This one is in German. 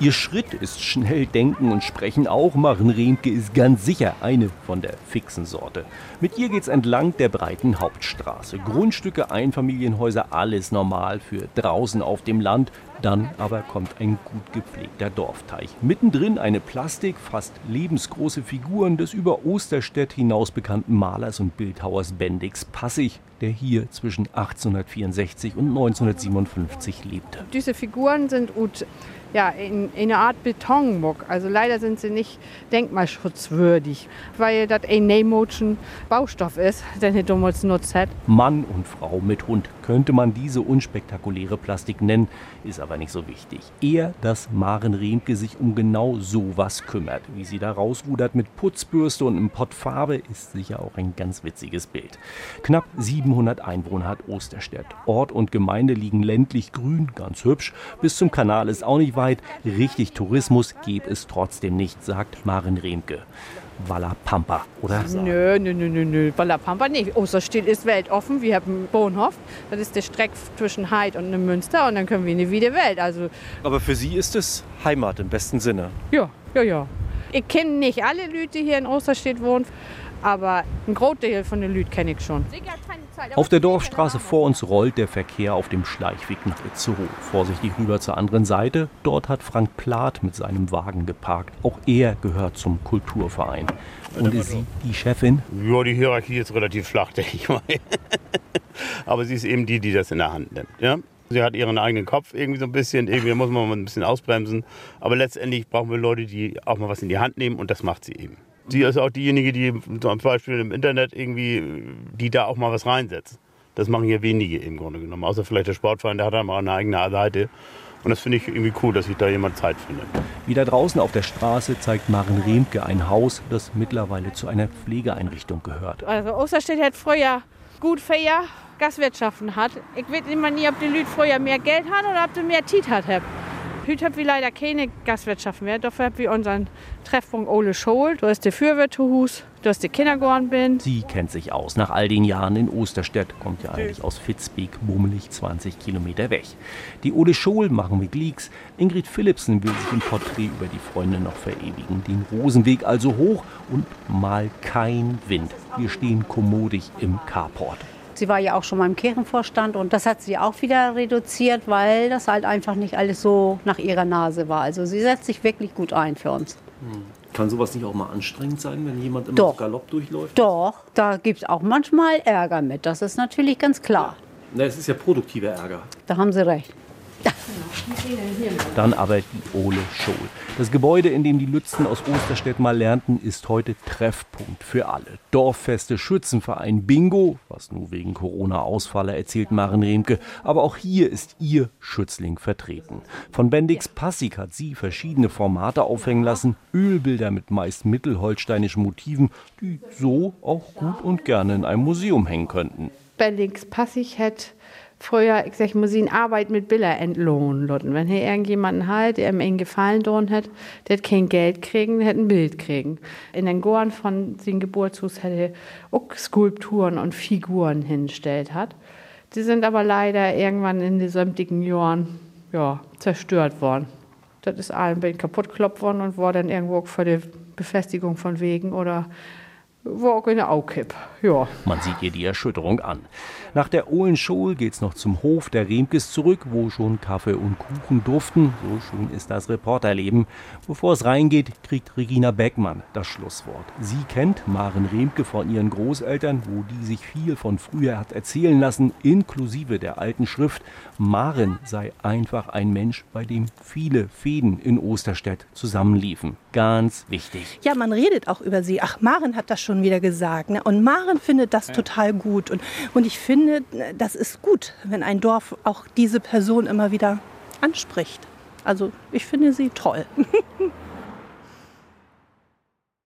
Ihr Schritt ist schnell denken und sprechen auch. Maren Remke ist ganz sicher eine von der fixen Sorte. Mit ihr geht's entlang der breiten Hauptstraße. Grundstücke, Einfamilienhäuser, alles normal für draußen auf dem Land. Dann aber kommt ein gut gepflegter Dorfteich. Mittendrin eine Plastik, fast lebensgroße Figuren des über Osterstedt hinaus bekannten Malers und Bildhauers Bendix Passig, der hier zwischen 1864 und 1957 lebte. Diese Figuren sind gut ja, in, in einer Art Betonmuck. Also leider sind sie nicht denkmalschutzwürdig, weil das ein Nähmotschen Baustoff ist, den er damals nutzt hat. Mann und Frau mit Hund könnte man diese unspektakuläre Plastik nennen, ist aber nicht so wichtig. Eher, dass Maren Riemke sich um genau sowas kümmert. Wie sie da rausrudert mit Putzbürste und einem Pott Farbe, ist sicher auch ein ganz witziges Bild. Knapp 700 Einwohner hat Osterstedt. Ort und Gemeinde liegen ländlich grün, ganz hübsch. Bis zum Kanal ist auch nicht weit. Richtig Tourismus gäbe es trotzdem nicht, sagt Maren Remke. Wallapampa, oder? Nö, nö, nö, nö, nö. Wallapampa nicht. Osterstedt ist weltoffen. Wir haben Bohnhof. Das ist der Streck zwischen Heid und Münster. Und dann können wir in die wieder Welt. Also, Aber für Sie ist es Heimat im besten Sinne. ja, ja, ja. Ich kenne nicht alle Leute, die hier in Osterstedt wohnen. Aber ein Großteil von den Leuten kenne ich schon. Auf der Dorfstraße vor uns rollt der Verkehr auf dem Schleichweg nach Itzehoe. Vorsichtig rüber zur anderen Seite. Dort hat Frank Plath mit seinem Wagen geparkt. Auch er gehört zum Kulturverein. Und ist sie die Chefin? Ja, die Hierarchie ist relativ flach, denke ich mal. Aber sie ist eben die, die das in der Hand nimmt. Ja? Sie hat ihren eigenen Kopf irgendwie so ein bisschen, irgendwie muss man mal ein bisschen ausbremsen. Aber letztendlich brauchen wir Leute, die auch mal was in die Hand nehmen und das macht sie eben. Sie ist auch diejenige, die zum Beispiel im Internet irgendwie, die da auch mal was reinsetzt. Das machen hier wenige im Grunde genommen. Außer vielleicht der Sportverein, der hat da mal eine eigene Seite. Und das finde ich irgendwie cool, dass sich da jemand Zeit findet. Wieder draußen auf der Straße zeigt Maren Remke ein Haus, das mittlerweile zu einer Pflegeeinrichtung gehört. Also Osterstedt hat früher gut für ihr Gastwirtschaften hat. Ich weiß immer nie, ob die Leute früher mehr Geld haben oder ob sie mehr Zeit hat. Heute haben wir leider keine Gastwirtschaft mehr. Dafür haben wir unseren Treffpunkt Ole Scholl. Da ist der Fürwirtehus, da ist der Kindergarten bin. Sie kennt sich aus. Nach all den Jahren in Osterstedt kommt ja eigentlich aus Fitzbeek, bummelig 20 Kilometer weg. Die Ole Schohl machen mit Leaks. Ingrid Philipsen will sich im Porträt über die Freunde noch verewigen. Den Rosenweg also hoch und mal kein Wind. Wir stehen kommodig im Carport. Sie war ja auch schon mal im Kirchenvorstand und das hat sie auch wieder reduziert, weil das halt einfach nicht alles so nach ihrer Nase war. Also sie setzt sich wirklich gut ein für uns. Kann sowas nicht auch mal anstrengend sein, wenn jemand immer Doch. Galopp durchläuft? Doch, da gibt es auch manchmal Ärger mit, das ist natürlich ganz klar. Na, es ist ja produktiver Ärger. Da haben Sie recht. Dann aber die Ole Schohl. Das Gebäude, in dem die Lützen aus Osterstedt mal lernten, ist heute Treffpunkt für alle. Dorffeste, Schützenverein, Bingo, was nur wegen Corona ausfalle, erzählt Maren Remke. Aber auch hier ist ihr Schützling vertreten. Von Bendix Passig hat sie verschiedene Formate aufhängen lassen. Ölbilder mit meist mittelholsteinischen Motiven, die so auch gut und gerne in einem Museum hängen könnten. Bellings Passig hat früher, ich sag mal, seine Arbeit mit Biller entlohnen lassen. Wenn hier irgendjemanden halt, der ihm einen Gefallen tun hat, der hat kein Geld kriegen, der hat ein Bild kriegen. In den Goren von seinem Geburtshus hätte auch Skulpturen und Figuren hingestellt hat. Die sind aber leider irgendwann in den sämtlichen Jahren ja, zerstört worden. Das ist allen Bild kaputt gekloppt worden und war dann irgendwo für die Befestigung von Wegen oder war auch in der Aukipp. Ja. Man sieht ihr die Erschütterung an. Nach der Ohlenschol geht's noch zum Hof der Remkes zurück, wo schon Kaffee und Kuchen duften. So schön ist das Reporterleben. Bevor es reingeht, kriegt Regina Beckmann das Schlusswort. Sie kennt Maren Remke von ihren Großeltern, wo die sich viel von früher hat erzählen lassen, inklusive der alten Schrift. Maren sei einfach ein Mensch, bei dem viele Fäden in Osterstedt zusammenliefen. Ganz wichtig. Ja, man redet auch über sie. Ach, Maren hat das schon wieder gesagt. Ne? Und Maren findet das total gut. Und, und ich finde, das ist gut, wenn ein Dorf auch diese Person immer wieder anspricht. Also ich finde sie toll.